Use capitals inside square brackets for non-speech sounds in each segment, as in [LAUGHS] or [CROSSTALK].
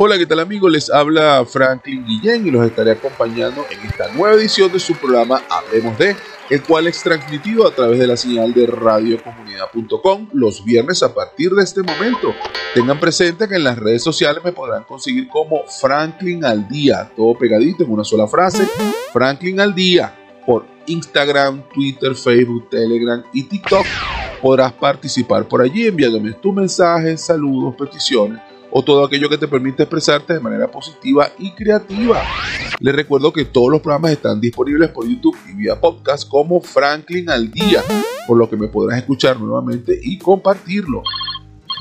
Hola, ¿qué tal amigos? Les habla Franklin Guillén y los estaré acompañando en esta nueva edición de su programa Hablemos de, el cual es transmitido a través de la señal de radiocomunidad.com los viernes a partir de este momento. Tengan presente que en las redes sociales me podrán conseguir como Franklin al día, todo pegadito en una sola frase, Franklin al día, por Instagram, Twitter, Facebook, Telegram y TikTok. Podrás participar por allí enviándome tus mensajes, saludos, peticiones todo aquello que te permite expresarte de manera positiva y creativa. Les recuerdo que todos los programas están disponibles por YouTube y vía podcast como Franklin al día, por lo que me podrás escuchar nuevamente y compartirlo.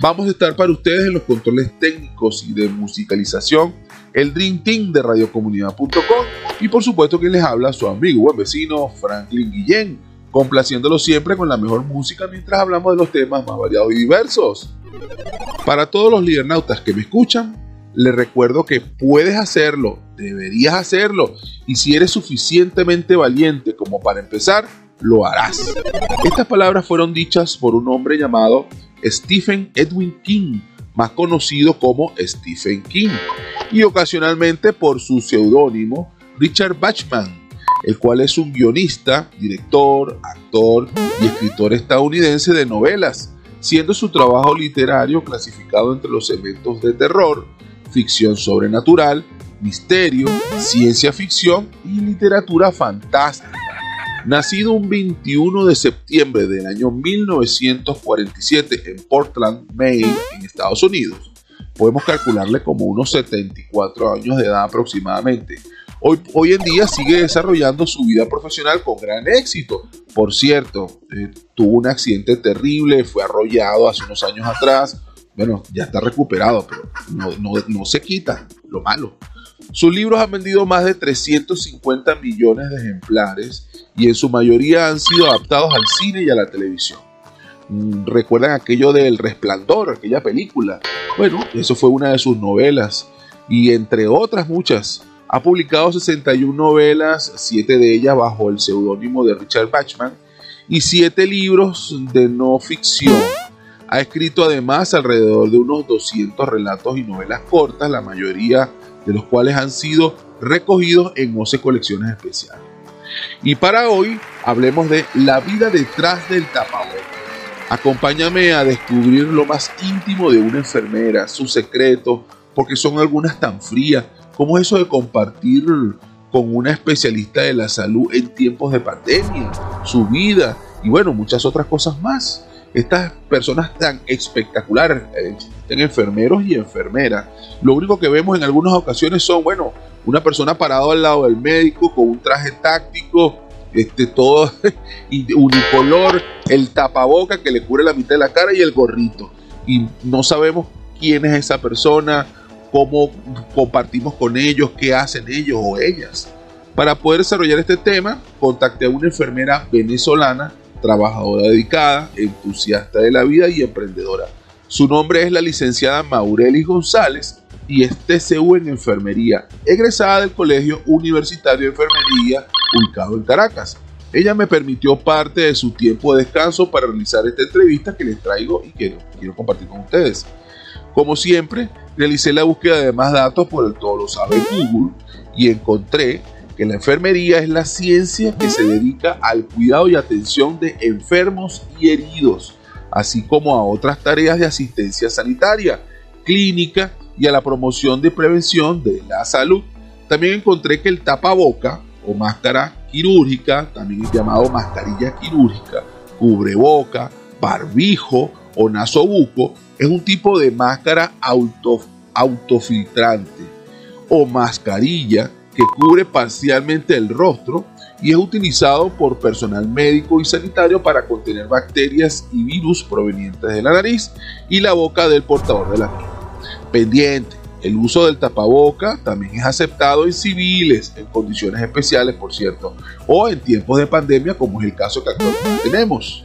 Vamos a estar para ustedes en los controles técnicos y de musicalización, el Dream Team de radiocomunidad.com y por supuesto que les habla su amigo buen vecino Franklin Guillén, complaciéndolo siempre con la mejor música mientras hablamos de los temas más variados y diversos. Para todos los lidernautas que me escuchan, les recuerdo que puedes hacerlo, deberías hacerlo, y si eres suficientemente valiente como para empezar, lo harás. Estas palabras fueron dichas por un hombre llamado Stephen Edwin King, más conocido como Stephen King, y ocasionalmente por su seudónimo Richard Bachman, el cual es un guionista, director, actor y escritor estadounidense de novelas siendo su trabajo literario clasificado entre los elementos de terror, ficción sobrenatural, misterio, ciencia ficción y literatura fantástica. Nacido un 21 de septiembre del año 1947 en Portland, Maine, en Estados Unidos, podemos calcularle como unos 74 años de edad aproximadamente, Hoy, en día sigue desarrollando su vida profesional con gran éxito. Por cierto, eh, tuvo un accidente terrible, fue arrollado hace unos años atrás. Bueno, ya está recuperado, pero no, se quita lo malo. Sus libros han vendido más de 350 millones de ejemplares y en su mayoría han sido adaptados al cine y a la televisión. Mm, ¿Recuerdan aquello del Resplandor, aquella película? Bueno, eso fue una de sus novelas y entre otras muchas ha publicado 61 novelas, 7 de ellas bajo el seudónimo de Richard Bachman, y 7 libros de no ficción. Ha escrito además alrededor de unos 200 relatos y novelas cortas, la mayoría de los cuales han sido recogidos en 11 colecciones especiales. Y para hoy hablemos de la vida detrás del tapabocas. Acompáñame a descubrir lo más íntimo de una enfermera, sus secretos, porque son algunas tan frías ¿Cómo es eso de compartir con una especialista de la salud en tiempos de pandemia, su vida y bueno, muchas otras cosas más? Estas personas tan espectaculares, existen enfermeros y enfermeras. Lo único que vemos en algunas ocasiones son, bueno, una persona parada al lado del médico con un traje táctico, este, todo [LAUGHS] unicolor, el tapaboca que le cubre la mitad de la cara y el gorrito. Y no sabemos quién es esa persona, cómo compartimos con ellos, qué hacen ellos o ellas. Para poder desarrollar este tema, contacté a una enfermera venezolana, trabajadora dedicada, entusiasta de la vida y emprendedora. Su nombre es la licenciada Maurelis González y es TCU en enfermería, egresada del Colegio Universitario de Enfermería ubicado en Caracas. Ella me permitió parte de su tiempo de descanso para realizar esta entrevista que les traigo y que quiero compartir con ustedes. Como siempre, realicé la búsqueda de más datos por el todo lo sabe Google y encontré que la enfermería es la ciencia que se dedica al cuidado y atención de enfermos y heridos, así como a otras tareas de asistencia sanitaria, clínica y a la promoción de prevención de la salud. También encontré que el tapaboca o máscara quirúrgica, también llamado mascarilla quirúrgica, cubreboca, barbijo o nasobuco, es un tipo de máscara auto, autofiltrante o mascarilla que cubre parcialmente el rostro y es utilizado por personal médico y sanitario para contener bacterias y virus provenientes de la nariz y la boca del portador de la misma. Pendiente, el uso del tapaboca también es aceptado en civiles, en condiciones especiales, por cierto, o en tiempos de pandemia, como es el caso que actualmente tenemos.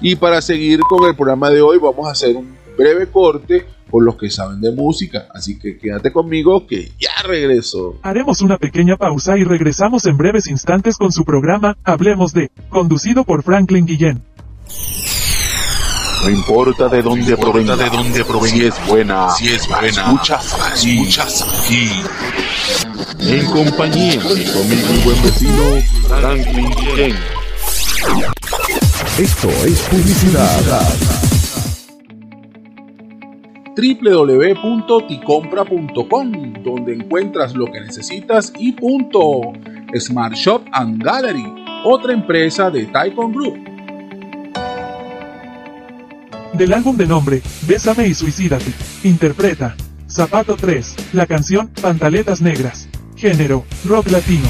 Y para seguir con el programa de hoy, vamos a hacer un breve corte por los que saben de música. Así que quédate conmigo que ya regreso. Haremos una pequeña pausa y regresamos en breves instantes con su programa Hablemos de, conducido por Franklin Guillén. No importa de dónde provenga, de dónde provenga, si es buena, si es buena, escuchas aquí, escuchas aquí. En compañía de conmigo mi buen vecino Franklin Ken. Esto es publicidad. www.ticompra.com donde encuentras lo que necesitas y punto. Smart Shop and Gallery, otra empresa de Taikon Group. Del álbum de nombre, Bésame y Suicídate. Interpreta. Zapato 3. La canción, Pantaletas Negras. Género, rock latino.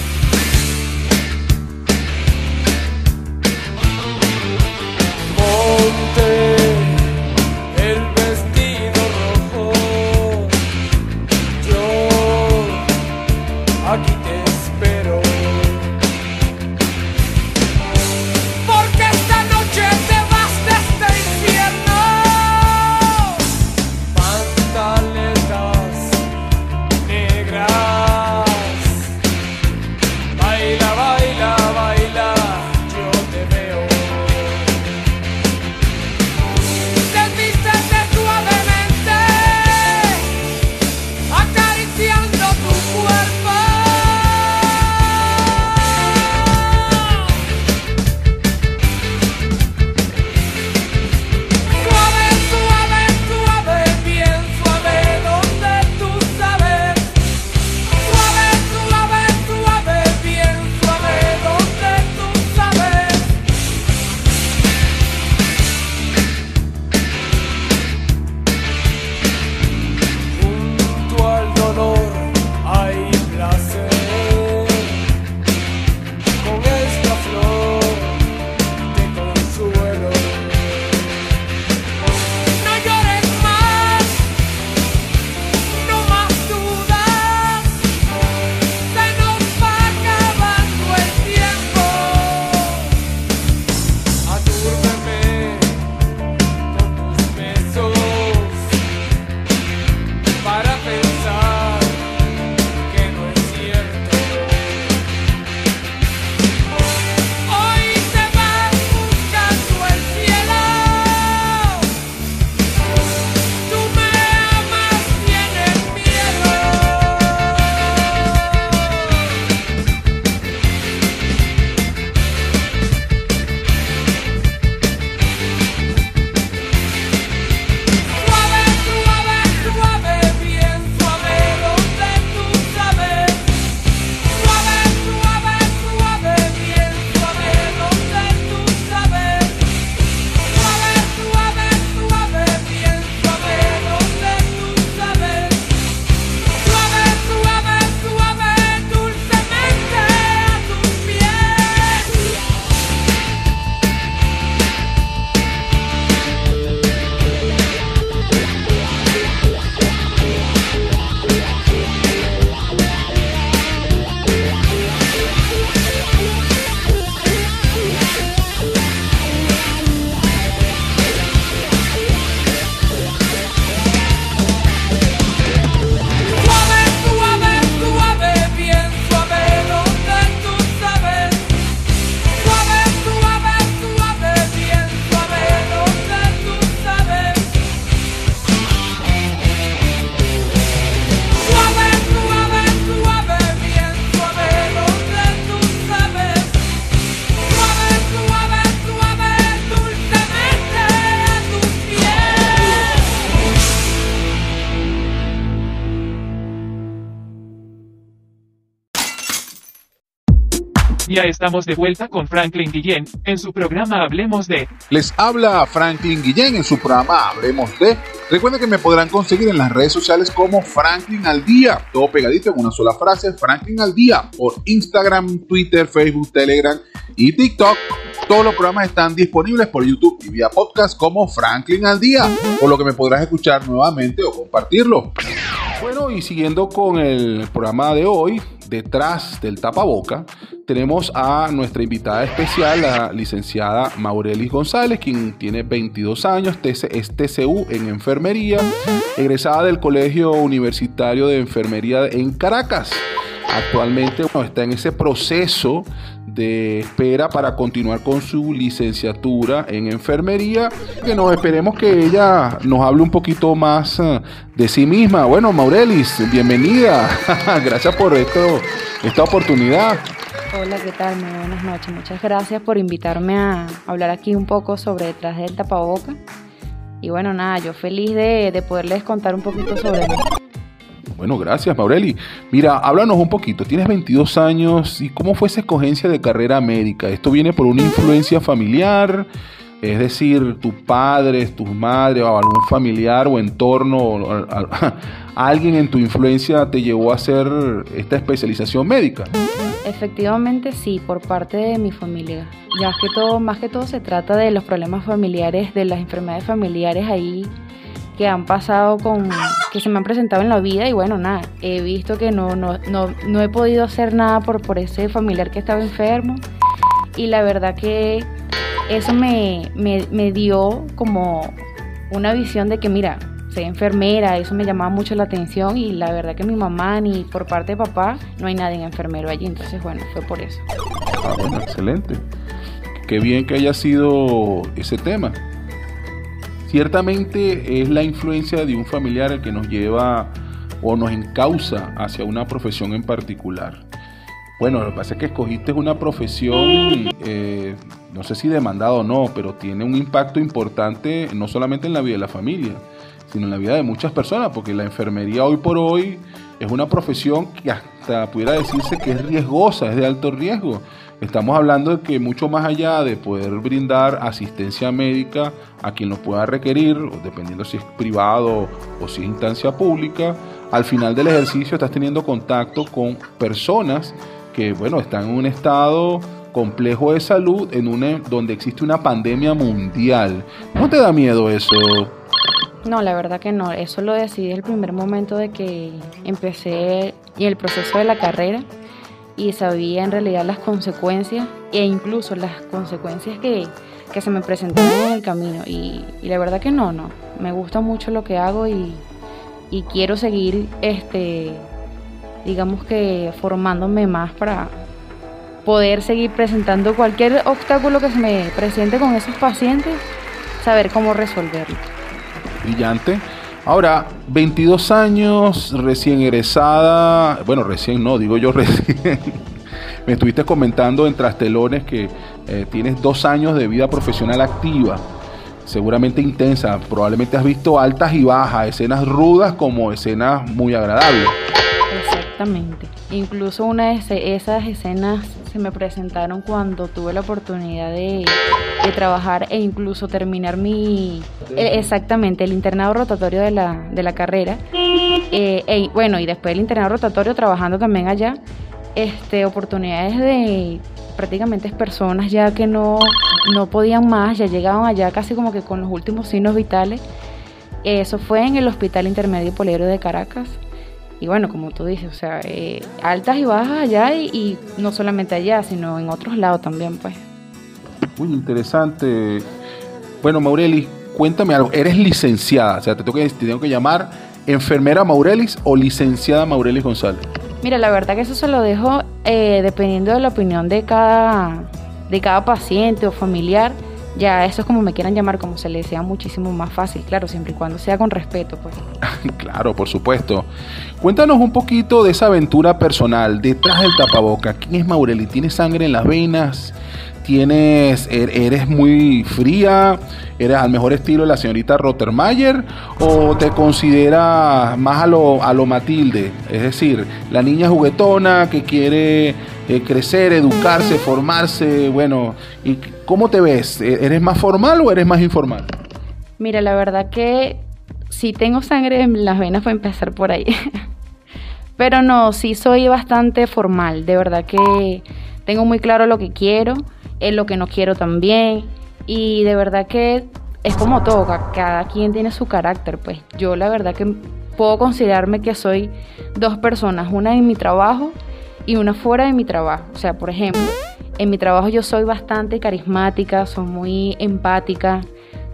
Ya estamos de vuelta con Franklin Guillén en su programa Hablemos de. Les habla Franklin Guillén en su programa Hablemos de. Recuerden que me podrán conseguir en las redes sociales como Franklin al Día, todo pegadito en una sola frase, Franklin al Día, por Instagram, Twitter, Facebook, Telegram y TikTok. Todos los programas están disponibles por YouTube y vía podcast como Franklin al Día, por lo que me podrás escuchar nuevamente o compartirlo. Bueno, y siguiendo con el programa de hoy, detrás del tapaboca, tenemos a nuestra invitada especial, la licenciada Maurelis González, quien tiene 22 años, es TCU en enfermería, egresada del Colegio Universitario de Enfermería en Caracas. Actualmente está en ese proceso espera para continuar con su licenciatura en enfermería. Que nos esperemos que ella nos hable un poquito más eh, de sí misma. Bueno, Maurelis, bienvenida. [LAUGHS] Gracias por esto, esta oportunidad. Hola, ¿qué tal? Muy buenas noches. Muchas gracias por invitarme a hablar aquí un poco sobre detrás del tapaboca. Y bueno, nada, yo feliz de, de poderles contar un poquito sobre. Bueno, gracias, Maureli. Mira, háblanos un poquito. Tienes 22 años y ¿cómo fue esa escogencia de carrera médica? ¿Esto viene por una influencia familiar? Es decir, tus padres, tus madres o algún familiar o entorno, [LAUGHS] alguien en tu influencia te llevó a hacer esta especialización médica. Efectivamente sí, por parte de mi familia. Ya que todo, más que todo se trata de los problemas familiares, de las enfermedades familiares ahí que han pasado con, que se me han presentado en la vida y bueno, nada, he visto que no, no, no, no he podido hacer nada por, por ese familiar que estaba enfermo y la verdad que eso me, me, me dio como una visión de que mira, soy enfermera, eso me llamaba mucho la atención y la verdad que mi mamá ni por parte de papá no hay nadie enfermero allí, entonces bueno, fue por eso. Ah, bueno, excelente. Qué bien que haya sido ese tema. Ciertamente es la influencia de un familiar el que nos lleva o nos encausa hacia una profesión en particular. Bueno, lo que pasa es que escogiste una profesión, eh, no sé si demandada o no, pero tiene un impacto importante no solamente en la vida de la familia, sino en la vida de muchas personas, porque la enfermería hoy por hoy es una profesión que hasta pudiera decirse que es riesgosa, es de alto riesgo. Estamos hablando de que mucho más allá de poder brindar asistencia médica a quien lo pueda requerir, dependiendo si es privado o si es instancia pública, al final del ejercicio estás teniendo contacto con personas que, bueno, están en un estado complejo de salud en una, donde existe una pandemia mundial. ¿No te da miedo eso? No, la verdad que no, eso lo decidí el primer momento de que empecé en el proceso de la carrera y sabía en realidad las consecuencias e incluso las consecuencias que, que se me presentaban en el camino y, y la verdad que no, no, me gusta mucho lo que hago y, y quiero seguir, este, digamos que formándome más para poder seguir presentando cualquier obstáculo que se me presente con esos pacientes, saber cómo resolverlo. brillante. Ahora, 22 años, recién egresada, bueno, recién no, digo yo [LAUGHS] recién. Me estuviste comentando en Trastelones que eh, tienes dos años de vida profesional activa, seguramente intensa. Probablemente has visto altas y bajas, escenas rudas como escenas muy agradables. Exactamente. Incluso una de esas escenas se me presentaron cuando tuve la oportunidad de, de trabajar e incluso terminar mi... eh, exactamente, el internado rotatorio de la, de la carrera. Eh, e- bueno, y después el internado rotatorio trabajando también allá. Este, oportunidades de prácticamente personas ya que no, no podían más, ya llegaban allá casi como que con los últimos signos vitales. Eso fue en el Hospital Intermedio Poliedro de Caracas. Y bueno, como tú dices, o sea, eh, altas y bajas allá y, y no solamente allá, sino en otros lados también, pues. Muy interesante. Bueno, Maureli, cuéntame algo. Eres licenciada, o sea, te tengo que, te tengo que llamar enfermera Maurelis o licenciada Maurelis González. Mira, la verdad que eso se lo dejo eh, dependiendo de la opinión de cada, de cada paciente o familiar. Ya eso es como me quieran llamar, como se les sea muchísimo más fácil, claro, siempre y cuando sea con respeto, pues. [LAUGHS] Claro, por supuesto. Cuéntanos un poquito de esa aventura personal detrás del tapaboca. ¿Quién es Maureli? ¿Tienes sangre en las venas? ¿Tienes, er- eres muy fría? ¿Eres al mejor estilo de la señorita Rottermeier? ¿O te consideras más a lo, a lo Matilde? Es decir, la niña juguetona que quiere eh, crecer, educarse, formarse. Bueno, ¿y cómo te ves? ¿E- ¿Eres más formal o eres más informal? Mira, la verdad que sí tengo sangre en las venas para empezar por ahí. [LAUGHS] Pero no, sí soy bastante formal. De verdad que tengo muy claro lo que quiero, es lo que no quiero también. Y de verdad que es como todo, ca- cada quien tiene su carácter. Pues yo la verdad que puedo considerarme que soy dos personas, una en mi trabajo y una fuera de mi trabajo. O sea, por ejemplo, en mi trabajo yo soy bastante carismática, soy muy empática,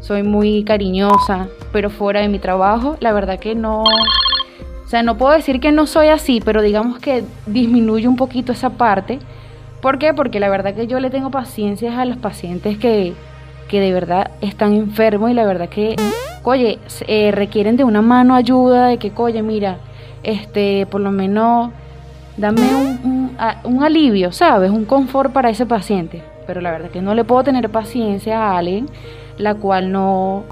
soy muy cariñosa, pero fuera de mi trabajo, la verdad que no. O sea, no puedo decir que no soy así, pero digamos que disminuye un poquito esa parte, ¿Por qué? Porque la verdad que yo le tengo paciencia a los pacientes que, que de verdad están enfermos y la verdad que, oye, eh, requieren de una mano ayuda, de que, oye, mira, este, por lo menos dame un, un, un alivio, ¿sabes? Un confort para ese paciente. Pero la verdad que no le puedo tener paciencia a alguien la cual no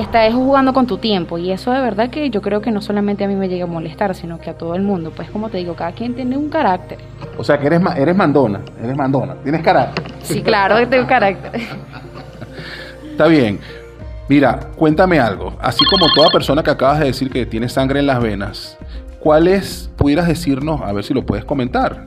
está jugando con tu tiempo y eso de verdad que yo creo que no solamente a mí me llega a molestar, sino que a todo el mundo. Pues como te digo, cada quien tiene un carácter. O sea que eres, eres mandona, eres mandona, tienes carácter. Sí, claro que tengo carácter. [LAUGHS] Está bien. Mira, cuéntame algo. Así como toda persona que acabas de decir que tiene sangre en las venas, ¿cuáles pudieras decirnos, a ver si lo puedes comentar?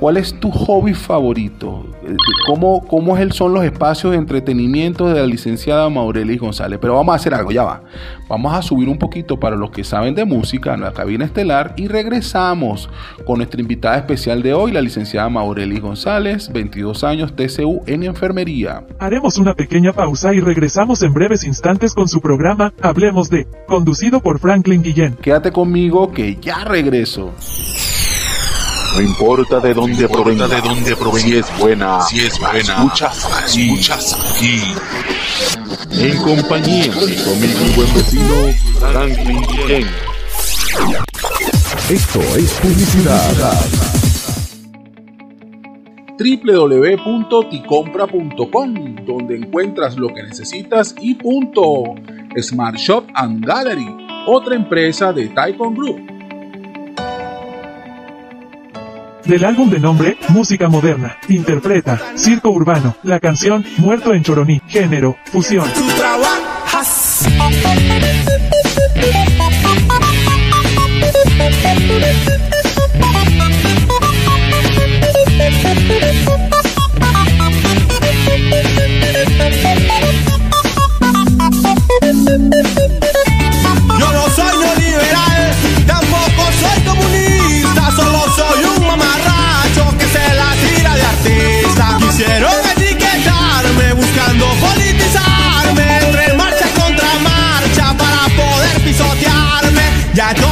¿Cuál es tu hobby favorito? Eh, ¿Cómo, cómo es el- son los espacios de entretenimiento de la licenciada Maurelis González? Pero vamos a hacer algo, ya va. Vamos a subir un poquito para los que saben de música en la cabina estelar y regresamos con nuestra invitada especial de hoy, la licenciada Maurelis González, 22 años, TCU en enfermería. Haremos una pequeña pausa y regresamos en breves instantes con su programa Hablemos de, conducido por Franklin Guillén. Quédate conmigo que ya regreso. No importa de dónde provenga, de dónde provenga, si es buena, Si es buena, escuchas aquí. escuchas aquí. En compañía de mi amigo y buen vecino Franklin Guillén. Esto es publicidad. www.ticompra.com, donde encuentras lo que necesitas y punto. Smart Shop and Gallery, otra empresa de Taikon Group. Del álbum de nombre Música Moderna, interpreta Circo Urbano, la canción Muerto en Choroní, género, fusión. Ya he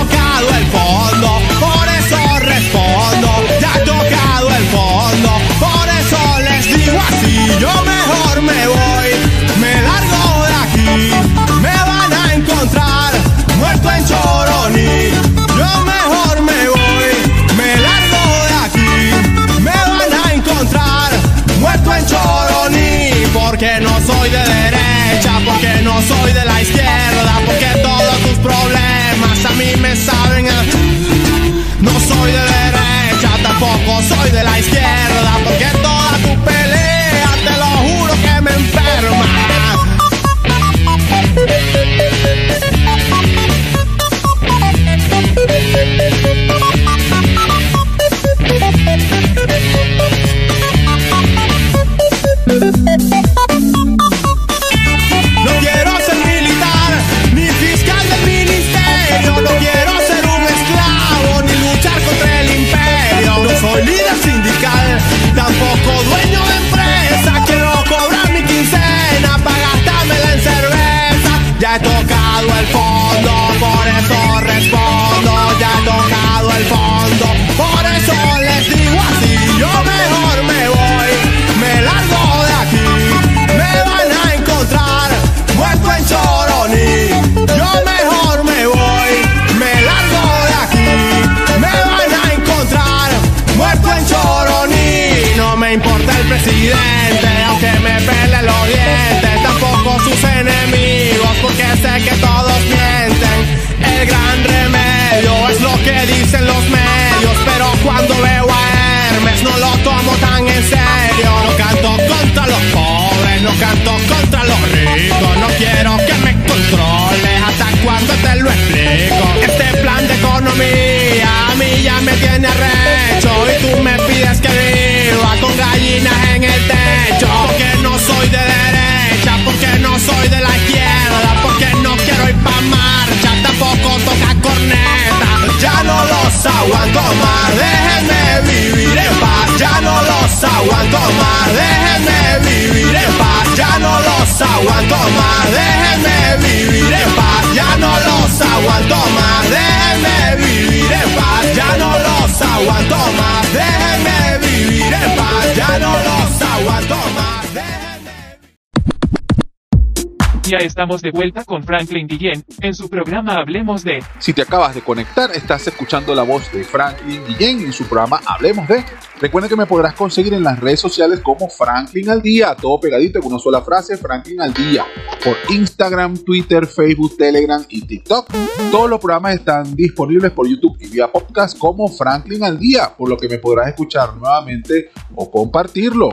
más, déjenme vivir en paz, ya no los aguanto más, déjenme vivir en paz, ya no los aguanto más, déjenme vivir en paz, ya no los aguanto más, déjenme vivir en paz, ya no los aguanto más, déjenme vivir en paz, ya no los aguanto más. Estamos de vuelta con Franklin Guillén en su programa Hablemos de. Si te acabas de conectar, estás escuchando la voz de Franklin Guillén en su programa Hablemos de. Recuerda que me podrás conseguir en las redes sociales como Franklin al Día, todo pegadito con una sola frase, Franklin al Día, por Instagram, Twitter, Facebook, Telegram y TikTok. Todos los programas están disponibles por YouTube y vía podcast como Franklin al Día, por lo que me podrás escuchar nuevamente o compartirlo.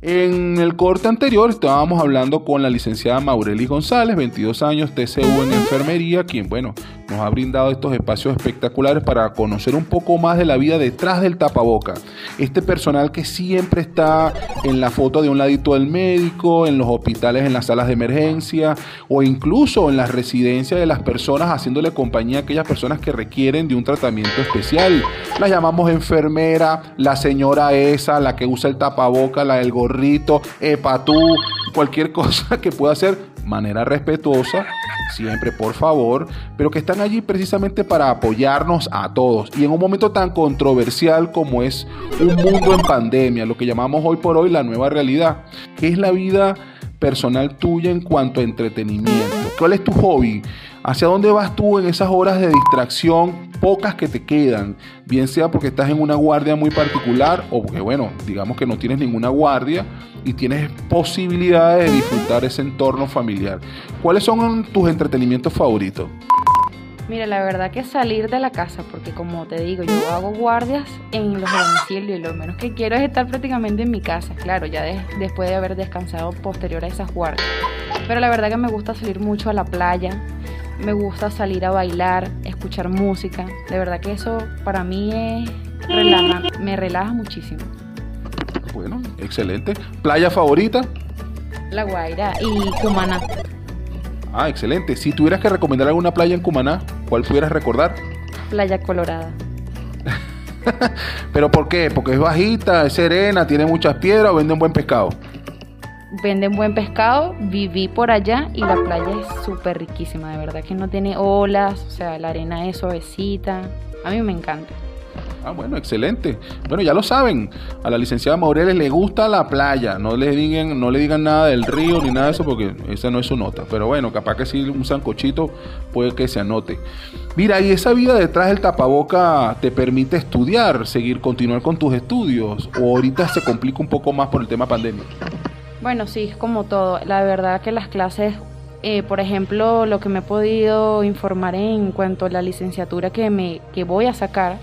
En el corte anterior estábamos hablando con la licenciada Maureli González, 22 años, TCU en enfermería, quien, bueno, nos ha brindado estos espacios espectaculares para conocer un poco más de la vida detrás del tapaboca. Este personal que siempre está en la foto de un ladito del médico, en los hospitales, en las salas de emergencia o incluso en las residencias de las personas haciéndole compañía a aquellas personas que requieren de un tratamiento especial. La llamamos enfermera, la señora esa, la que usa el tapaboca, la del gorrito, epatú, cualquier [LAUGHS] cosa que pueda hacer manera respetuosa, siempre por favor, pero que están allí precisamente para apoyarnos a todos. Y en un momento tan controversial como es un mundo en pandemia, lo que llamamos hoy por hoy la nueva realidad, que es la vida personal tuya en cuanto a entretenimiento. ¿Cuál es tu hobby? ¿Hacia dónde vas tú en esas horas de distracción pocas que te quedan? Bien sea porque estás en una guardia muy particular o porque, bueno, digamos que no tienes ninguna guardia y tienes posibilidades de disfrutar ese entorno familiar. ¿Cuáles son tus entretenimientos favoritos? Mira, la verdad que salir de la casa, porque como te digo, yo hago guardias en los domicilios y lo menos que quiero es estar prácticamente en mi casa, claro, ya de- después de haber descansado posterior a esas guardias. Pero la verdad que me gusta salir mucho a la playa, me gusta salir a bailar, escuchar música. De verdad que eso para mí es relaja, me relaja muchísimo. Bueno, excelente. ¿Playa favorita? La Guaira y Cumaná. Ah, excelente. Si tuvieras que recomendar alguna playa en Cumaná, ¿cuál pudieras recordar? Playa Colorada. [LAUGHS] ¿Pero por qué? Porque es bajita, es serena, tiene muchas piedras o venden buen pescado. Venden buen pescado, viví por allá y la playa es súper riquísima, de verdad que no tiene olas, o sea, la arena es suavecita. A mí me encanta. Ah, bueno, excelente. Bueno, ya lo saben. A la licenciada Maureles le gusta la playa. No le digan, no le digan nada del río ni nada de eso porque esa no es su nota. Pero bueno, capaz que si un sancochito puede que se anote. Mira, y esa vida detrás del tapaboca te permite estudiar, seguir, continuar con tus estudios. O ahorita se complica un poco más por el tema pandemia. Bueno, sí, es como todo. La verdad que las clases, eh, por ejemplo, lo que me he podido informar en cuanto a la licenciatura que, me, que voy a sacar,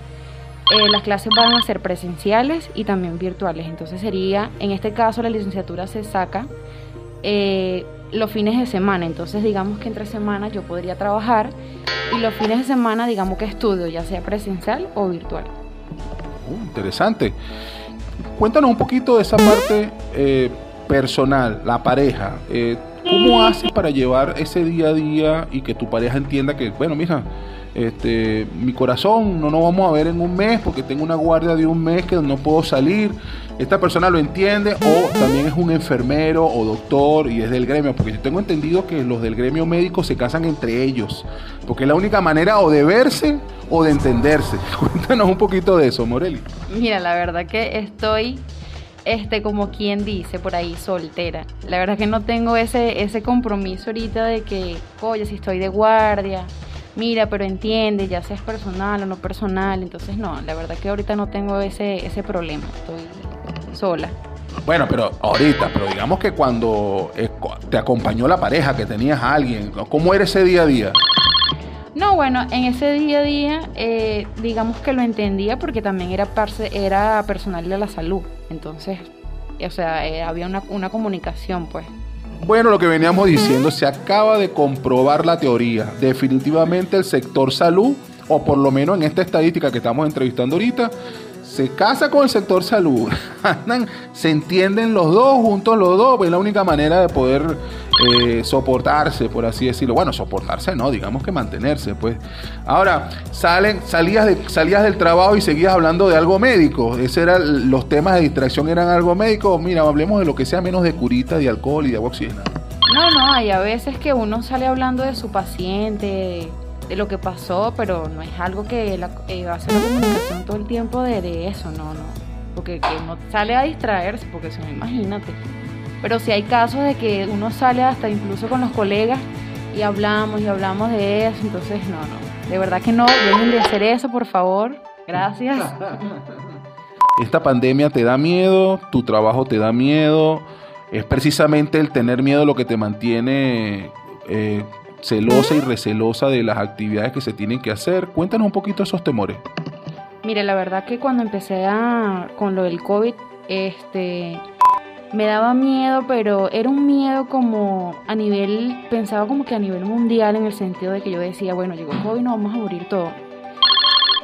eh, las clases van a ser presenciales y también virtuales. Entonces sería, en este caso, la licenciatura se saca eh, los fines de semana. Entonces digamos que entre semanas yo podría trabajar y los fines de semana digamos que estudio, ya sea presencial o virtual. Uh, interesante. Cuéntanos un poquito de esa parte eh, personal, la pareja. Eh, ¿Cómo haces para llevar ese día a día y que tu pareja entienda que, bueno, mija, este, mi corazón no nos vamos a ver en un mes porque tengo una guardia de un mes que no puedo salir? Esta persona lo entiende o también es un enfermero o doctor y es del gremio, porque yo tengo entendido que los del gremio médico se casan entre ellos, porque es la única manera o de verse o de entenderse. [LAUGHS] Cuéntanos un poquito de eso, Moreli. Mira, la verdad que estoy, este, como quien dice por ahí, soltera. La verdad que no tengo ese, ese compromiso ahorita de que, oye, si estoy de guardia, mira, pero entiende, ya sea es personal o no personal. Entonces, no, la verdad que ahorita no tengo ese, ese problema. Estoy sola. Bueno, pero ahorita, pero digamos que cuando eh, te acompañó la pareja, que tenías a alguien, ¿cómo era ese día a día? No, bueno, en ese día a día, eh, digamos que lo entendía porque también era, parce- era personal de la salud. Entonces, o sea, eh, había una, una comunicación, pues. Bueno, lo que veníamos diciendo, se acaba de comprobar la teoría. Definitivamente el sector salud, o por lo menos en esta estadística que estamos entrevistando ahorita, se casa con el sector salud. [LAUGHS] Andan, se entienden los dos, juntos los dos, es la única manera de poder eh, soportarse, por así decirlo. Bueno, soportarse no, digamos que mantenerse, pues. Ahora, salen, salías, salías del trabajo y seguías hablando de algo médico. Ese eran los temas de distracción, eran algo médico. Mira, hablemos de lo que sea menos de curita, de alcohol y de agua oxigenada. No, no, hay a veces que uno sale hablando de su paciente, de lo que pasó, pero no es algo que la, eh, hace la comunicación todo el tiempo de, eso, no, no. Porque que uno sale a distraerse, porque si no, imagínate. Pero sí hay casos de que uno sale hasta incluso con los colegas y hablamos y hablamos de eso, entonces no, no, de verdad que no, dejen de hacer eso, por favor. Gracias. [LAUGHS] Esta pandemia te da miedo, tu trabajo te da miedo, es precisamente el tener miedo lo que te mantiene eh, celosa y recelosa de las actividades que se tienen que hacer. Cuéntanos un poquito esos temores. Mire, la verdad que cuando empecé a, con lo del COVID, este, me daba miedo, pero era un miedo como a nivel, pensaba como que a nivel mundial en el sentido de que yo decía, bueno, llegó el COVID, no vamos a morir todos.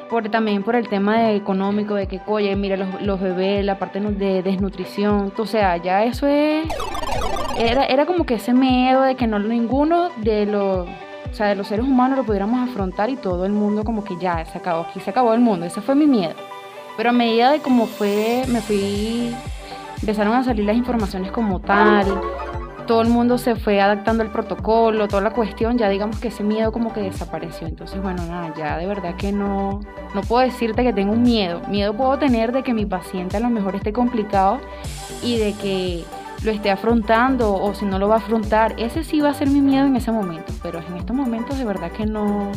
Por, también por el tema económico, de que, oye, mira, los, los bebés, la parte de desnutrición, o sea, ya eso es, era, era como que ese miedo de que no ninguno de los, o sea, de los seres humanos lo pudiéramos afrontar y todo el mundo como que ya, se acabó, aquí se acabó el mundo, ese fue mi miedo. Pero a medida de cómo fue, me fui empezaron a salir las informaciones como tal, todo el mundo se fue adaptando al protocolo, toda la cuestión, ya digamos que ese miedo como que desapareció. Entonces, bueno, nada, ya de verdad que no, no puedo decirte que tengo un miedo. Miedo puedo tener de que mi paciente a lo mejor esté complicado y de que lo esté afrontando o si no lo va a afrontar. Ese sí va a ser mi miedo en ese momento, pero en estos momentos de verdad que no,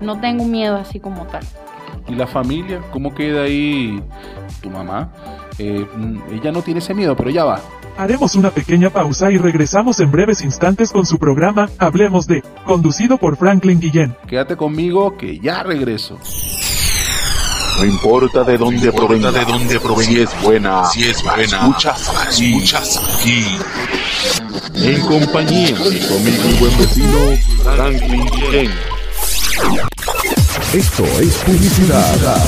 no tengo miedo así como tal. ¿Y la familia? ¿Cómo queda ahí tu mamá? Eh, ella no tiene ese miedo, pero ya va. Haremos una pequeña pausa y regresamos en breves instantes con su programa Hablemos de, conducido por Franklin Guillén. Quédate conmigo que ya regreso. No importa de dónde provenga, de dónde provenga, si es buena, si es buena, escuchas aquí, escuchas aquí. En compañía de conmigo mi buen vecino Franklin Chen. Esto es publicidad.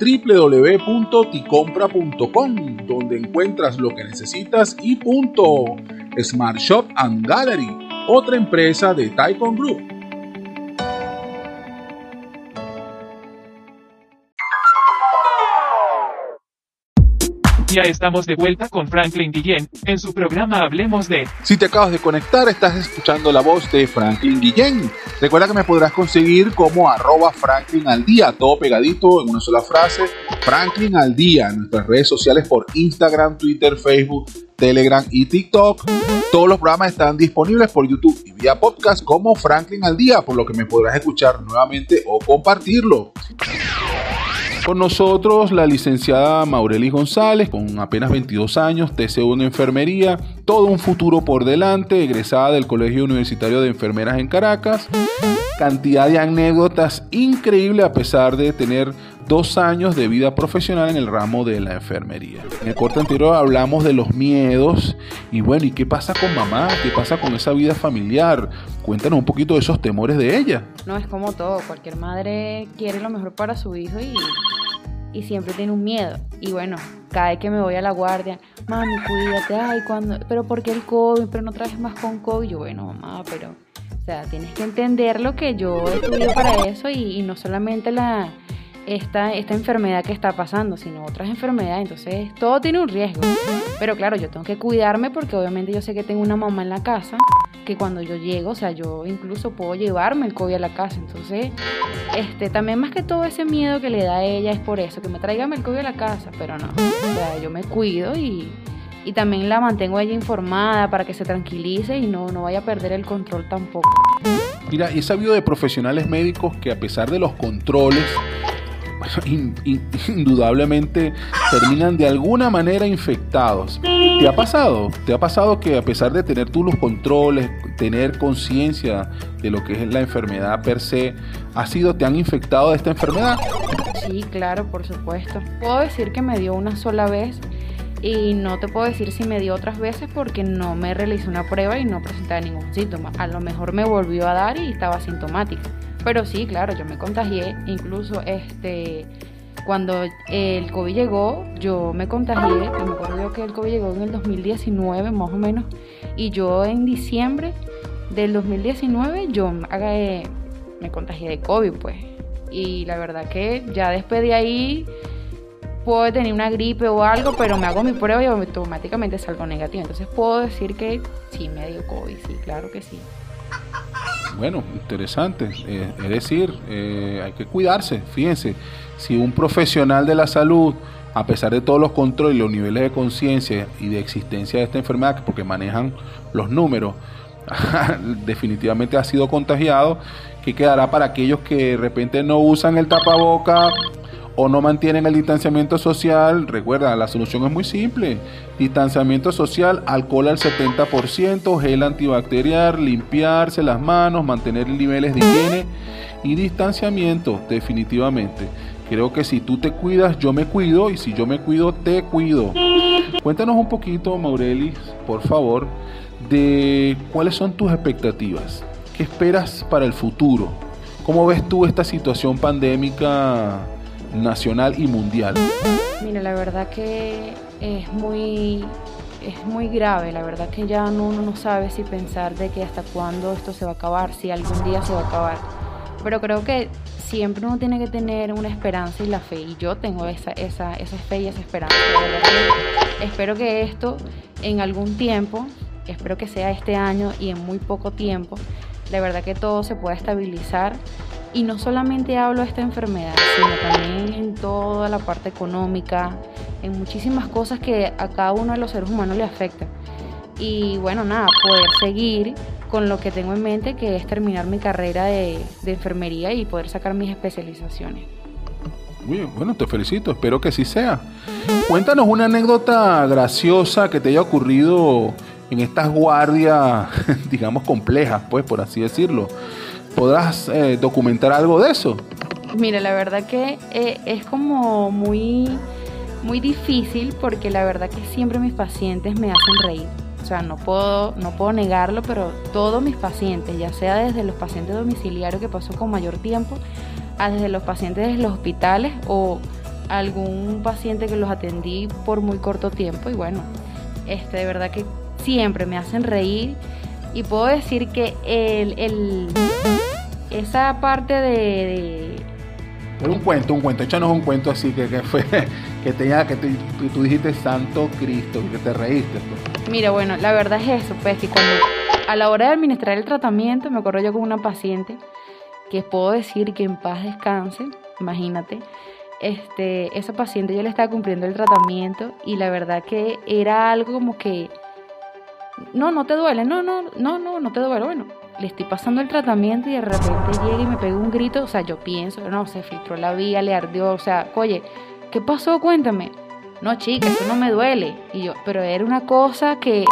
www.ticompra.com, donde encuentras lo que necesitas y punto. Smart Shop and Gallery, otra empresa de Taikon Group. Ya estamos de vuelta con Franklin Guillén en su programa Hablemos de. Si te acabas de conectar, estás escuchando la voz de Franklin Guillén. Recuerda que me podrás conseguir como arroba Franklin al día, todo pegadito en una sola frase. Franklin al día en nuestras redes sociales por Instagram, Twitter, Facebook, Telegram y TikTok. Todos los programas están disponibles por YouTube y vía podcast como Franklin al día, por lo que me podrás escuchar nuevamente o compartirlo. Con nosotros la licenciada Maureli González, con apenas 22 años, TCU en enfermería, todo un futuro por delante, egresada del Colegio Universitario de Enfermeras en Caracas, cantidad de anécdotas increíble a pesar de tener dos años de vida profesional en el ramo de la enfermería. En el corte anterior hablamos de los miedos y bueno, ¿y qué pasa con mamá? ¿Qué pasa con esa vida familiar? Cuéntanos un poquito de esos temores de ella. No es como todo, cualquier madre quiere lo mejor para su hijo y, y siempre tiene un miedo. Y bueno, cada vez que me voy a la guardia, mami, cuídate, ay, cuando, pero ¿por qué el COVID? Pero no traes más con COVID. Yo, bueno, mamá, pero, o sea, tienes que entender lo que yo estudié para eso y no solamente la, esta, esta enfermedad que está pasando, sino otras enfermedades. Entonces, todo tiene un riesgo. Pero claro, yo tengo que cuidarme porque obviamente yo sé que tengo una mamá en la casa que cuando yo llego, o sea, yo incluso puedo llevarme el COVID a la casa. Entonces, este, también más que todo ese miedo que le da a ella es por eso, que me traigan el COVID a la casa, pero no. O sea, yo me cuido y, y también la mantengo ella informada para que se tranquilice y no, no vaya a perder el control tampoco. Mira, he sabido de profesionales médicos que a pesar de los controles, [LAUGHS] in- in- indudablemente terminan de alguna manera infectados. ¿Te ha pasado? ¿Te ha pasado que a pesar de tener tú los controles, tener conciencia de lo que es la enfermedad per se, ha sido, te han infectado de esta enfermedad? Sí, claro, por supuesto. Puedo decir que me dio una sola vez y no te puedo decir si me dio otras veces porque no me realicé una prueba y no presentaba ningún síntoma. A lo mejor me volvió a dar y estaba sintomática. Pero sí, claro, yo me contagié. Incluso este cuando el COVID llegó, yo me contagié. Me acuerdo que el COVID llegó en el 2019 más o menos. Y yo en diciembre del 2019 yo eh, me contagié de COVID, pues. Y la verdad que ya después de ahí puedo tener una gripe o algo, pero me hago mi prueba y automáticamente salgo negativa. Entonces puedo decir que sí me dio COVID, sí, claro que sí. Bueno, interesante. Eh, es decir, eh, hay que cuidarse. Fíjense, si un profesional de la salud a pesar de todos los controles los niveles de conciencia y de existencia de esta enfermedad, porque manejan los números, [LAUGHS] definitivamente ha sido contagiado, que quedará para aquellos que de repente no usan el tapaboca o no mantienen el distanciamiento social. Recuerda, la solución es muy simple. Distanciamiento social, alcohol al 70%, gel antibacterial, limpiarse las manos, mantener niveles de higiene y distanciamiento, definitivamente. Creo que si tú te cuidas, yo me cuido y si yo me cuido, te cuido. Cuéntanos un poquito, Maurelis, por favor, de cuáles son tus expectativas. ¿Qué esperas para el futuro? ¿Cómo ves tú esta situación pandémica nacional y mundial? Mira, la verdad que es muy, es muy grave, la verdad que ya uno no sabe si pensar de que hasta cuándo esto se va a acabar, si algún día se va a acabar. Pero creo que siempre uno tiene que tener una esperanza y la fe, y yo tengo esa, esa, esa fe y esa esperanza. La que espero que esto en algún tiempo, espero que sea este año y en muy poco tiempo, de verdad que todo se pueda estabilizar y no solamente hablo de esta enfermedad, sino también en toda la parte económica, en muchísimas cosas que a cada uno de los seres humanos le afecta. Y bueno, nada, poder seguir con lo que tengo en mente, que es terminar mi carrera de, enfermería y poder sacar mis especializaciones. Muy bien, bueno, te felicito, espero que sí sea. Cuéntanos una anécdota graciosa que te haya ocurrido en estas guardias, [LAUGHS] digamos, complejas, pues, por así decirlo. ¿Podrás eh, documentar algo de eso? Mira, la verdad que eh, es como muy, muy difícil porque la verdad que siempre mis pacientes me hacen reír. O sea, no puedo, no puedo negarlo, pero todos mis pacientes, ya sea desde los pacientes domiciliarios que pasó con mayor tiempo, a desde los pacientes de los hospitales o algún paciente que los atendí por muy corto tiempo. Y bueno, este, de verdad que siempre me hacen reír y puedo decir que el esa parte de, de Pero un cuento, un cuento, échanos un cuento así que, que fue, que tenía, que tú, tú dijiste Santo Cristo, que te reíste. Pues. Mira, bueno, la verdad es eso, pues que cuando a la hora de administrar el tratamiento, me acuerdo yo con una paciente que puedo decir que en paz descanse, imagínate, este, esa paciente yo le estaba cumpliendo el tratamiento y la verdad que era algo como que, no, no te duele, no, no, no, no, no te duele, bueno, le estoy pasando el tratamiento y de repente llega y me pega un grito, o sea, yo pienso, no, se filtró la vía, le ardió, o sea, oye, ¿qué pasó? Cuéntame. No, chica, eso no me duele. Y yo, pero era una cosa que,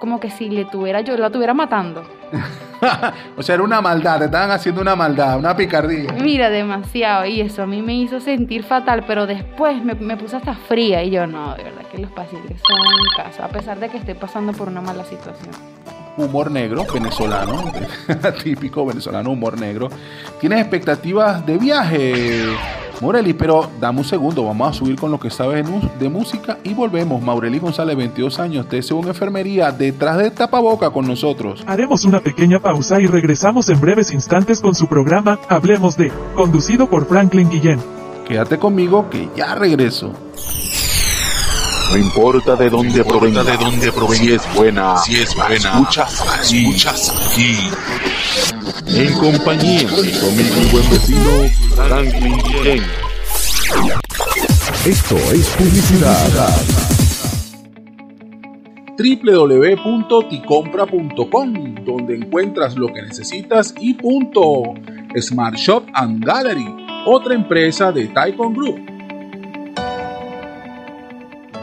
como que si le tuviera yo, la tuviera matando. [LAUGHS] o sea, era una maldad, te estaban haciendo una maldad, una picardía. Mira, demasiado. Y eso a mí me hizo sentir fatal, pero después me, me puse hasta fría. Y yo, no, de verdad que los pacientes son en casa, a pesar de que esté pasando por una mala situación humor negro venezolano, [LAUGHS] típico venezolano humor negro. ¿Tienes expectativas de viaje, Moreli? Pero dame un segundo, vamos a subir con lo que sabes de música y volvemos. Maureli González, 22 años, te en enfermería, detrás de tapaboca con nosotros. Haremos una pequeña pausa y regresamos en breves instantes con su programa Hablemos de, conducido por Franklin Guillén. Quédate conmigo que ya regreso. No importa de dónde provenga, de dónde provenga, si es buena, si es buena, escuchas, escuchas aquí. En compañía de mi buen vecino Franklin Chen. Esto es publicidad. www.ticompra.com, donde encuentras lo que necesitas y punto. Smart Shop and Gallery, otra empresa de Taikon Group.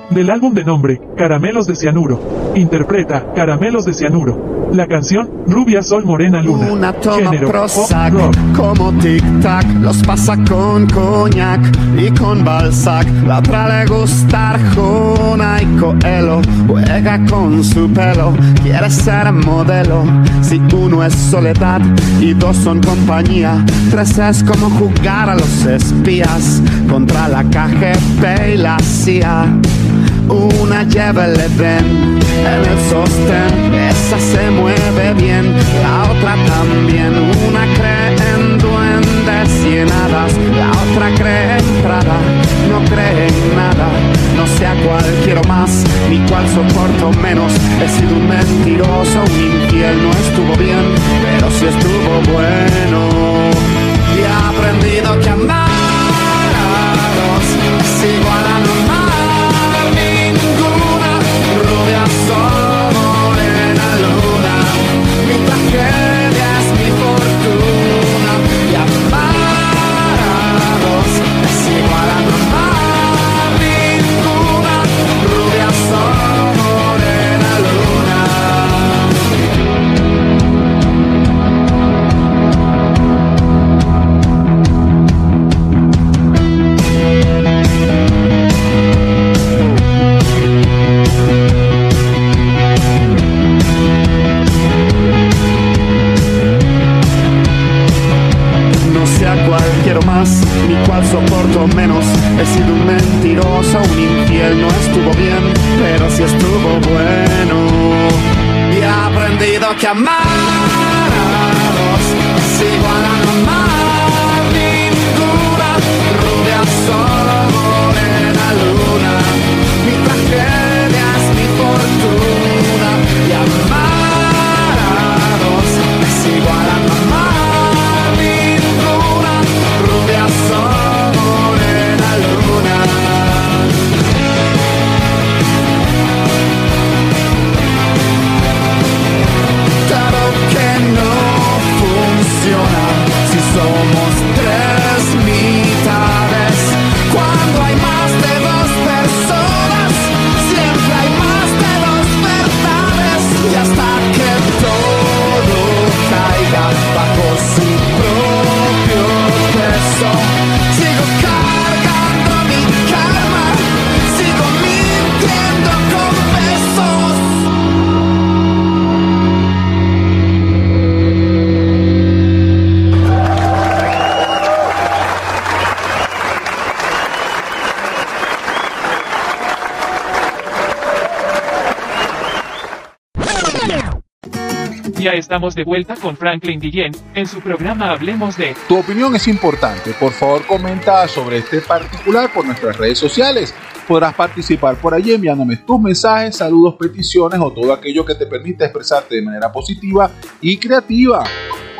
Del álbum de nombre, Caramelos de Cianuro. Interpreta, Caramelos de Cianuro. La canción, Rubia Sol Morena Luna. Una toma Género, Prozac, rock. como tic-tac, los pasa con coñac y con Balzac. La otra le gusta Arjona y Coelho, juega con su pelo, quiere ser modelo. Si uno es soledad y dos son compañía, tres es como jugar a los espías contra la KGB y la CIA. Una lleva el Edén en el sostén, esa se mueve bien, la otra también. Una cree en duendes y en hadas, la otra cree en Prada, no cree en nada. No sé a cuál quiero más, ni cuál soporto menos. He sido un mentiroso, un infiel, no estuvo bien, pero sí estuvo bueno. Y he aprendido que amar a dos es igual a no estamos de vuelta con Franklin Guillén en su programa Hablemos de. Tu opinión es importante. Por favor, comenta sobre este particular por nuestras redes sociales. Podrás participar por allí enviándome tus mensajes, saludos, peticiones o todo aquello que te permita expresarte de manera positiva y creativa.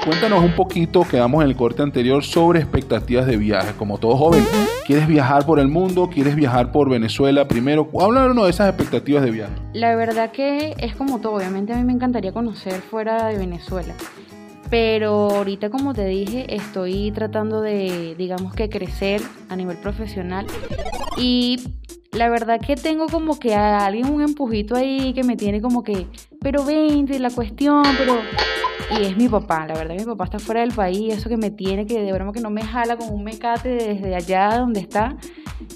Cuéntanos un poquito, quedamos en el corte anterior, sobre expectativas de viaje. Como todo joven, ¿quieres viajar por el mundo? ¿Quieres viajar por Venezuela primero? Háblanos de esas expectativas de viaje. La verdad que es como todo, obviamente a mí me encantaría conocer fuera de Venezuela. Pero ahorita, como te dije, estoy tratando de, digamos que crecer a nivel profesional. Y la verdad que tengo como que a alguien un empujito ahí que me tiene como que, pero vente, la cuestión, pero... Y es mi papá, la verdad que mi papá está fuera del país, eso que me tiene, que de broma que no me jala con un mecate desde allá donde está.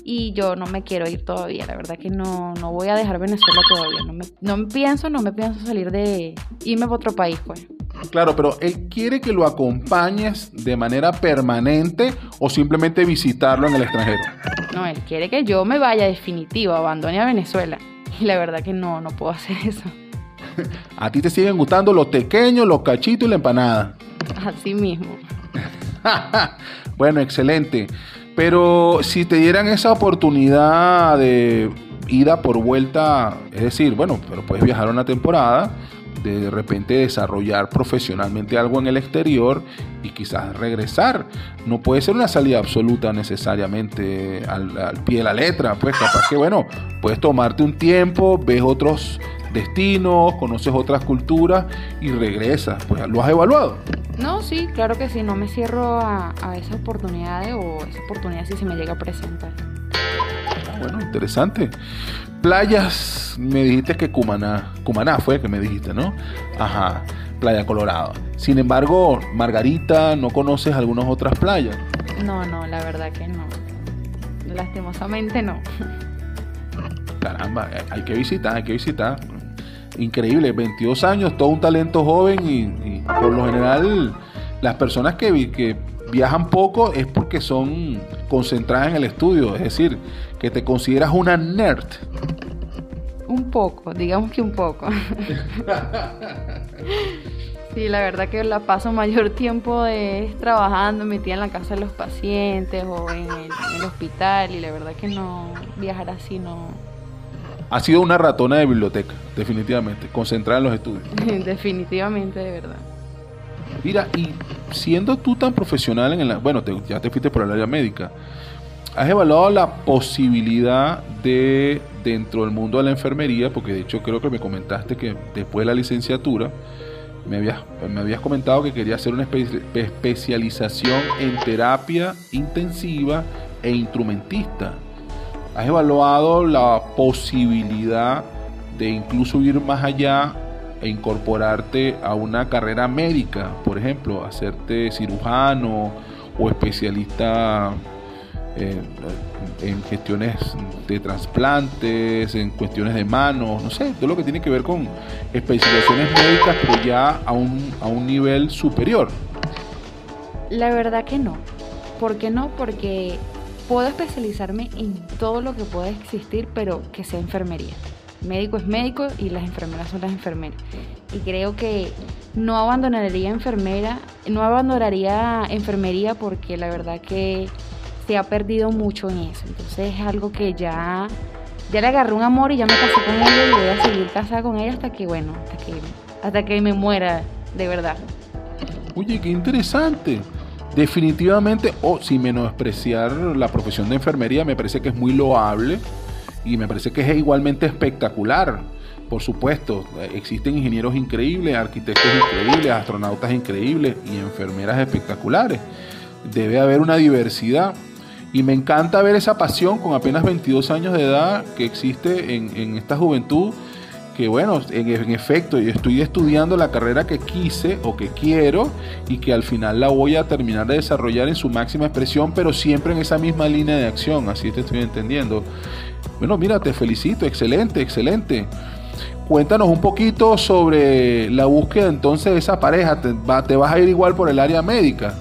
Y yo no me quiero ir todavía, la verdad que no, no voy a dejar Venezuela todavía. No me, no me pienso, no me pienso salir de... irme para otro país, pues. Claro, pero él quiere que lo acompañes de manera permanente o simplemente visitarlo en el extranjero. No, él quiere que yo me vaya definitivo, abandone a Venezuela. Y la verdad que no, no puedo hacer eso. [LAUGHS] A ti te siguen gustando los pequeños, los cachitos y la empanada. Así mismo. [LAUGHS] bueno, excelente. Pero si te dieran esa oportunidad de ida por vuelta, es decir, bueno, pero puedes viajar una temporada, de, de repente desarrollar profesionalmente algo en el exterior y quizás regresar. No puede ser una salida absoluta necesariamente al, al pie de la letra, pues capaz que bueno, puedes tomarte un tiempo, ves otros destinos, conoces otras culturas y regresas. Pues lo has evaluado. No, sí, claro que sí, no me cierro a, a esas oportunidades o esa oportunidad si se me llega a presentar. Bueno, interesante. Playas, me dijiste que Cumaná, Cumaná fue que me dijiste, ¿no? Ajá, Playa Colorado. Sin embargo, Margarita, ¿no conoces algunas otras playas? No, no, la verdad que no. Lastimosamente no. Caramba, hay que visitar, hay que visitar. Increíble, 22 años, todo un talento joven y, por lo general las personas que, que viajan poco es porque son concentradas en el estudio, es decir, que te consideras una nerd. Un poco, digamos que un poco. Sí, la verdad que la paso mayor tiempo es trabajando, metida en la casa de los pacientes o en el, en el hospital y la verdad que no, viajar así no, Ha sido una ratona de biblioteca, definitivamente, concentrada en los estudios. [LAUGHS] definitivamente de verdad. Mira, y siendo tú tan profesional en el... Bueno, te- ya te fuiste por el área médica. ¿Has evaluado la posibilidad de, dentro del mundo de la enfermería, porque de hecho creo que me comentaste que después de la licenciatura, me habías, me habías comentado que querías hacer una espe- especialización en terapia intensiva e instrumentista. ¿Has evaluado la posibilidad de incluso ir más allá e incorporarte a una carrera médica, por ejemplo, hacerte cirujano o especialista eh, en cuestiones de trasplantes, en cuestiones de manos, no sé, todo lo que tiene que ver con especializaciones médicas, pero ya a un, a un nivel superior. La verdad que no. ¿Por qué no? Porque puedo especializarme en todo lo que pueda existir, pero que sea enfermería. Médico es médico y las enfermeras son las enfermeras. Y creo que no abandonaría enfermera, no abandonaría enfermería porque la verdad que se ha perdido mucho en eso. Entonces es algo que ya, ya le agarré un amor y ya me casé con ella y voy a seguir casada con ella hasta que, bueno, hasta que, hasta que me muera, de verdad. Oye, qué interesante. Definitivamente, o sin menospreciar la profesión de enfermería, me parece que es muy loable y me parece que es igualmente espectacular. Por supuesto, existen ingenieros increíbles, arquitectos increíbles, astronautas increíbles y enfermeras espectaculares. Debe haber una diversidad y me encanta ver esa pasión con apenas 22 años de edad que existe en, esta juventud. Que bueno, en, en efecto, yo estoy estudiando la carrera que quise o que quiero y que al final la voy a terminar de desarrollar en su máxima expresión, pero siempre en esa misma línea de acción, así te estoy entendiendo. Bueno, mira, te felicito, excelente, excelente. Cuéntanos un poquito sobre la búsqueda entonces de esa pareja. ¿Te, te vas a ir igual por el área médica?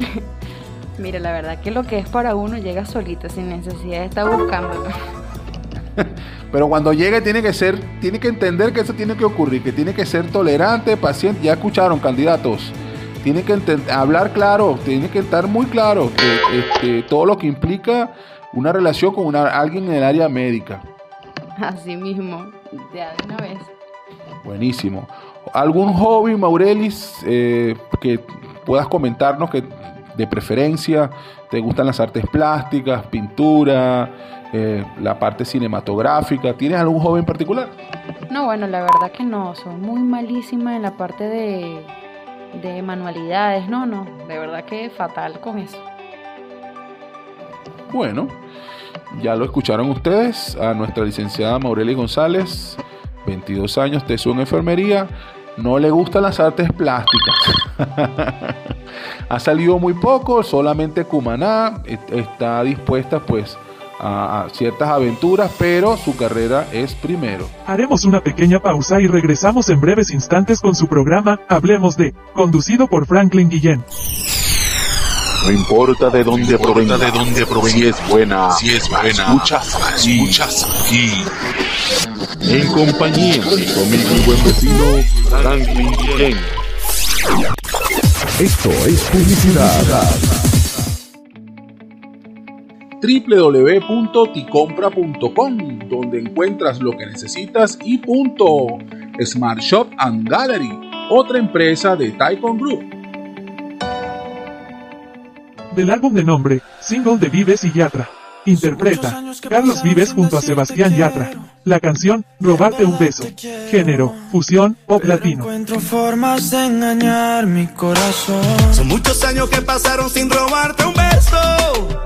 [LAUGHS] Mira, la verdad que lo que es para uno llega solito, sin necesidad de estar buscándolo. [LAUGHS] Pero cuando llegue tiene que ser, tiene que entender que eso tiene que ocurrir, que tiene que ser tolerante, paciente. Ya escucharon, candidatos. Tiene que hablar claro, tiene que estar muy claro que este, todo lo que implica una relación con una, alguien en el área médica. Así mismo, ya de una vez. Buenísimo. ¿Algún hobby, Maurelis, eh, que puedas comentarnos que de preferencia te gustan las artes plásticas, pintura, eh, la parte cinematográfica? ¿Tienes algún hobby en particular? No, bueno, la verdad que no, soy muy malísima en la parte de, de manualidades, no, no, de verdad que fatal con eso. Bueno, ya lo escucharon ustedes, a nuestra licenciada Maureli González, 22 años, tesó en enfermería, no le gustan las artes plásticas. [LAUGHS] ha salido muy poco, solamente Cumaná está dispuesta pues a, a, ciertas aventuras, pero su carrera es primero. Haremos una pequeña pausa y regresamos en breves instantes con su programa Hablemos de, conducido por Franklin Guillén. No importa de dónde provenga, de dónde provenga, si es buena, si es buena, escuchas, escuchas aquí. En compañía de conmigo mi buen vecino Franklin Guillén. Esto es publicidad. www.ticompra.com, donde encuentras lo que necesitas y punto. Smart Shop and Gallery, otra empresa de Taikon Group. Del álbum de nombre, single de Vives y Yatra. Interpreta Carlos Vives junto a Sebastián Yatra. La canción Robarte un beso. Género, fusión, pop latino. Encuentro formas de engañar mi corazón. Son muchos años que pasaron sin robarte un beso.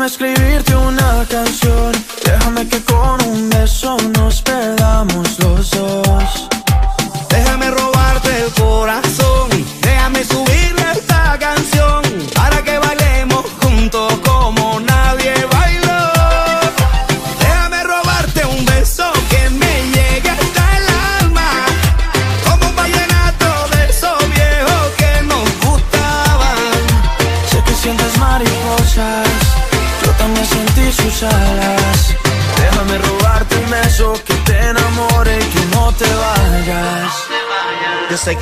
déjame escribirte una canción.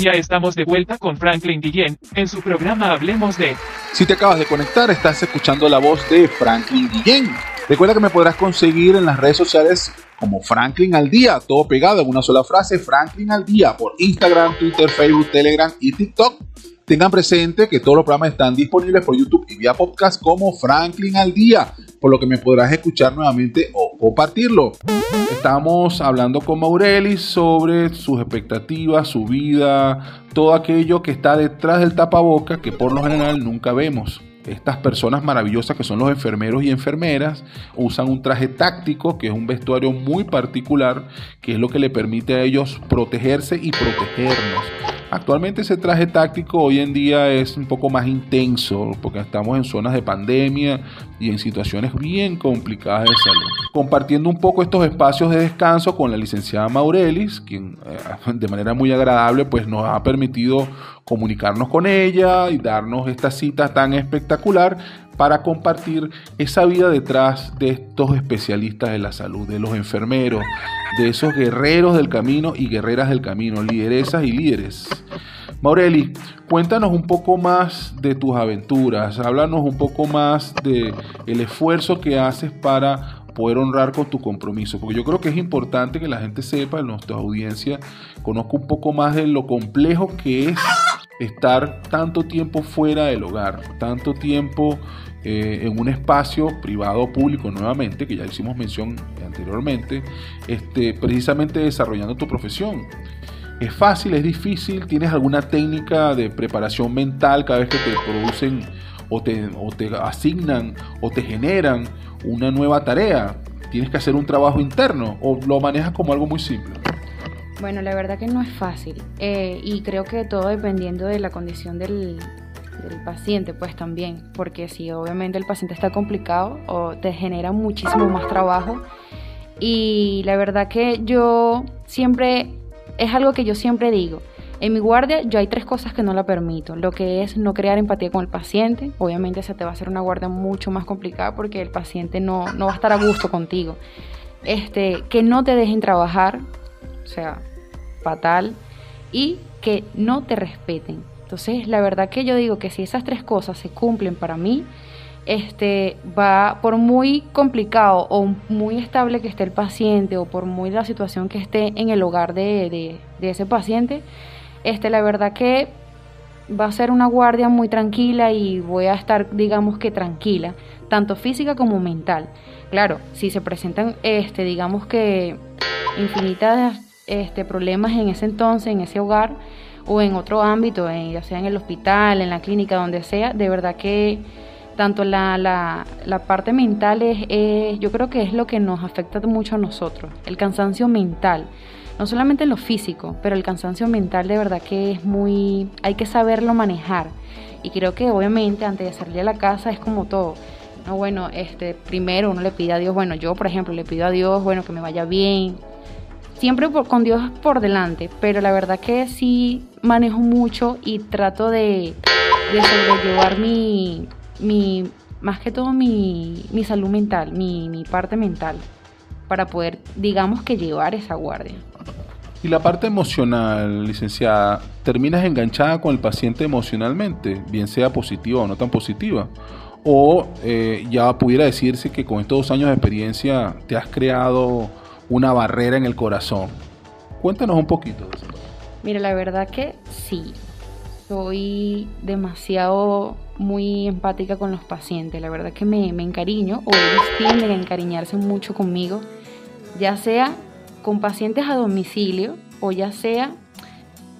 Ya estamos de vuelta con Franklin Guillén en su programa Hablemos de. Si te acabas de conectar, estás escuchando la voz de Franklin Guillén. Recuerda que me podrás conseguir en las redes sociales como Franklin al día, todo pegado en una sola frase, Franklin al día, por Instagram, Twitter, Facebook, Telegram y TikTok. Tengan presente que todos los programas están disponibles por YouTube y vía podcast como Franklin al día, por lo que me podrás escuchar nuevamente o compartirlo. Estamos hablando con Maurelis sobre sus expectativas, su vida, todo aquello que está detrás del tapaboca que por lo general nunca vemos. Estas personas maravillosas que son los enfermeros y enfermeras usan un traje táctico que es un vestuario muy particular que es lo que le permite a ellos protegerse y protegernos. Actualmente ese traje táctico hoy en día es un poco más intenso porque estamos en zonas de pandemia y en situaciones bien complicadas de salud. Compartiendo un poco estos espacios de descanso con la licenciada Maurelis, quien eh, de manera muy agradable pues nos ha permitido comunicarnos con ella y darnos esta cita tan espectacular para compartir esa vida detrás de estos especialistas de la salud, de los enfermeros, de esos guerreros del camino y guerreras del camino, lideresas y líderes. Maureli, cuéntanos un poco más de tus aventuras, háblanos un poco más de el esfuerzo que haces para poder honrar con tu compromiso, porque yo creo que es importante que la gente sepa, nuestra audiencia conozca un poco más de lo complejo que es estar tanto tiempo fuera del hogar, tanto tiempo eh, en un espacio privado o público nuevamente, que ya hicimos mención anteriormente, este, precisamente desarrollando tu profesión. ¿Es fácil? ¿Es difícil? ¿Tienes alguna técnica de preparación mental cada vez que te producen o te, o te asignan o te generan una nueva tarea? ¿Tienes que hacer un trabajo interno o lo manejas como algo muy simple? Bueno, la verdad que no es fácil eh, y creo que todo dependiendo de la condición del, paciente, pues también, porque si obviamente el paciente está complicado o te genera muchísimo más trabajo y la verdad que yo siempre, es algo que yo siempre digo, en mi guardia yo hay tres cosas que no la permito, lo que es no crear empatía con el paciente, obviamente se te va a hacer una guardia mucho más complicada porque el paciente no, no va a estar a gusto contigo, este, que no te dejen trabajar, o sea, fatal, y que no te respeten. Entonces, la verdad que yo digo que si esas tres cosas se cumplen para mí, este va por muy complicado o muy estable que esté el paciente o por muy la situación que esté en el hogar de, de, ese paciente, este la verdad que va a ser una guardia muy tranquila y voy a estar digamos que tranquila, tanto física como mental. Claro, si se presentan este digamos que infinitas este problemas en ese entonces, en ese hogar, o en otro ámbito, en, ya sea en el hospital, en la clínica, donde sea, de verdad que tanto la, la, parte mental es, es, yo creo que es lo que nos afecta mucho a nosotros, el cansancio mental, no solamente en lo físico, pero el cansancio mental de verdad que es muy, hay que saberlo manejar. Y creo que obviamente antes de salir a la casa es como todo, no bueno, este, primero uno le pide a Dios, bueno, yo por ejemplo le pido a Dios, bueno, que me vaya bien, siempre por, con Dios por delante, pero la verdad que sí manejo mucho y trato de, de sobrellevar mi, más que todo mi, mi salud mental, mi, mi, parte mental, para poder, digamos que llevar esa guardia. Y la parte emocional, licenciada, ¿terminas enganchada con el paciente emocionalmente, bien sea positiva o no tan positiva? o eh, ya pudiera decirse que con estos dos años de experiencia te has creado una barrera en el corazón. Cuéntanos un poquito de eso. Mira, la verdad que sí, soy demasiado muy empática con los pacientes, la verdad que me, me encariño o ellos tienden a encariñarse mucho conmigo, ya sea con pacientes a domicilio o ya sea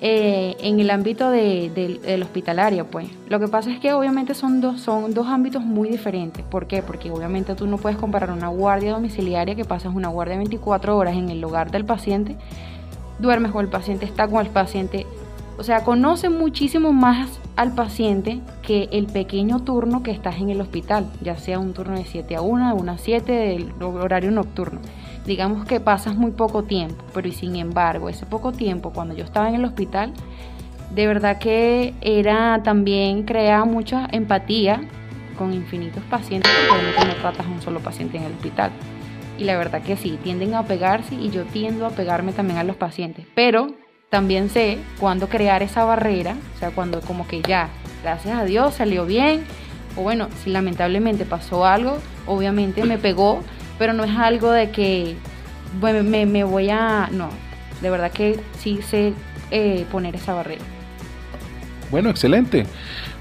eh, en el ámbito del hospitalario, pues. Lo que pasa es que obviamente son dos, son dos ámbitos muy diferentes. ¿Por qué? Porque obviamente tú no puedes comparar una guardia domiciliaria que pasas una guardia 24 horas en el hogar del paciente, duermes con el paciente, está con el paciente. O sea, conoce muchísimo más al paciente que el pequeño turno que estás en el hospital, ya sea un turno de 7 a 1, de 1 a 7, del horario nocturno digamos que pasas muy poco tiempo, pero y sin embargo, ese poco tiempo cuando yo estaba en el hospital, de verdad que era también creaba mucha empatía con infinitos pacientes, porque no tratas a un solo paciente en el hospital. Y la verdad que sí, tienden a pegarse y yo tiendo a pegarme también a los pacientes, pero también sé cuándo crear esa barrera, o sea, cuando como que ya, gracias a Dios, salió bien, o bueno, si lamentablemente pasó algo, obviamente me pegó, pero no es algo de que me, me voy a... No, de verdad que sí sé eh, poner esa barrera. Bueno, excelente.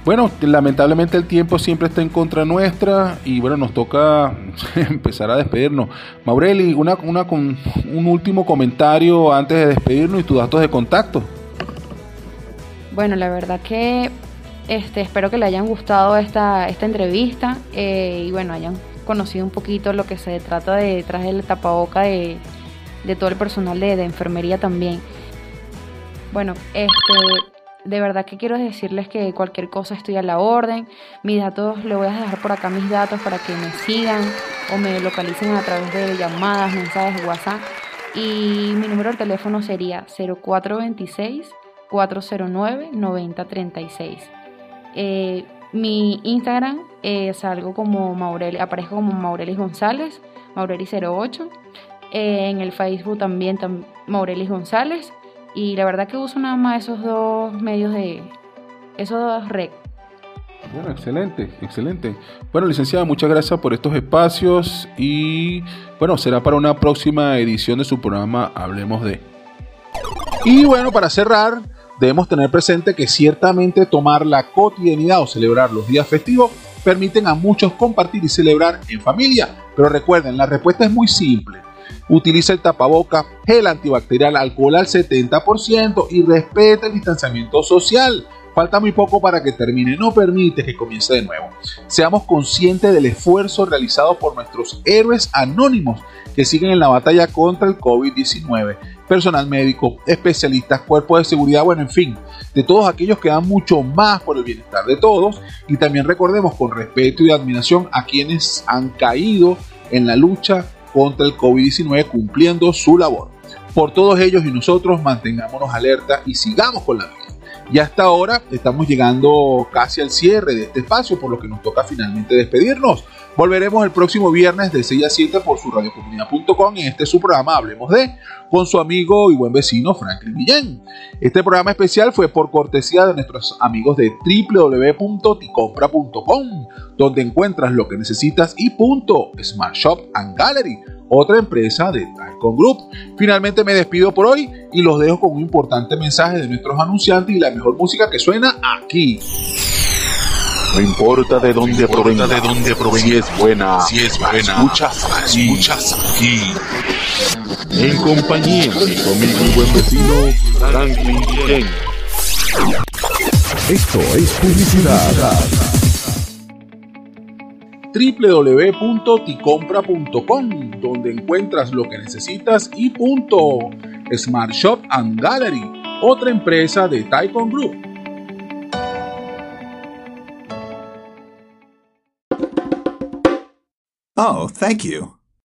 Bueno, lamentablemente el tiempo siempre está en contra nuestra y bueno, nos toca [LAUGHS] empezar a despedirnos. Maureli, una, una, un último comentario antes de despedirnos y tus datos de contacto. Bueno, la verdad que este, espero que le hayan gustado esta, esta entrevista eh, y bueno, hayan conocido un poquito lo que se trata de detrás del tapaboca de, de todo el personal de, de, enfermería también. Bueno, este, de verdad que quiero decirles que cualquier cosa estoy a la orden. Mis datos, le voy a dejar por acá mis datos para que me sigan o me localicen a través de llamadas, mensajes, WhatsApp. Y mi número de teléfono sería 0426 409 9036. Eh, mi Instagram es algo como Maureli, aparezco como Maurelis González, Maureli08. Eh, en el Facebook también Maurelis González. Y la verdad que uso nada más esos dos medios de. esos dos rec. Bueno, excelente, excelente. Bueno, licenciada, muchas gracias por estos espacios y bueno, será para una próxima edición de su programa Hablemos de. Y bueno, para cerrar, debemos tener presente que ciertamente tomar la cotidianidad o celebrar los días festivos permiten a muchos compartir y celebrar en familia. Pero recuerden, la respuesta es muy simple. Utiliza el tapaboca, gel antibacterial, alcohol al 70% y respeta el distanciamiento social. Falta muy poco para que termine, no permite que comience de nuevo. Seamos conscientes del esfuerzo realizado por nuestros héroes anónimos que siguen en la batalla contra el COVID-19 personal médico, especialistas, cuerpos de seguridad, bueno, en fin, de todos aquellos que dan mucho más por el bienestar de todos y también recordemos con respeto y admiración a quienes han caído en la lucha contra el COVID-19 cumpliendo su labor. Por todos ellos y nosotros mantengámonos alerta y sigamos con la vida. Y hasta ahora estamos llegando casi al cierre de este espacio, por lo que nos toca finalmente despedirnos. Volveremos el próximo viernes de 6 a 7 por su radiocomunidad.com en este su programa Hablemos de con su amigo y buen vecino Franklin Guillén. Este programa especial fue por cortesía de nuestros amigos de www.ticompra.com, donde encuentras lo que necesitas y punto Smart Shop and Gallery, otra empresa de Tycon Group. Finalmente me despido por hoy y los dejo con un importante mensaje de nuestros anunciantes y la mejor música que suena aquí. No importa de dónde provenga, de dónde provenga, si es buena, si es buena, escuchas, escuchas aquí. En compañía de conmigo y buen vecino Franklin Ken. Esto es publicidad www.ticompra.com, donde encuentras lo que necesitas y punto. Smart Shop and Gallery, otra empresa de Taikon Group. Oh, thank you.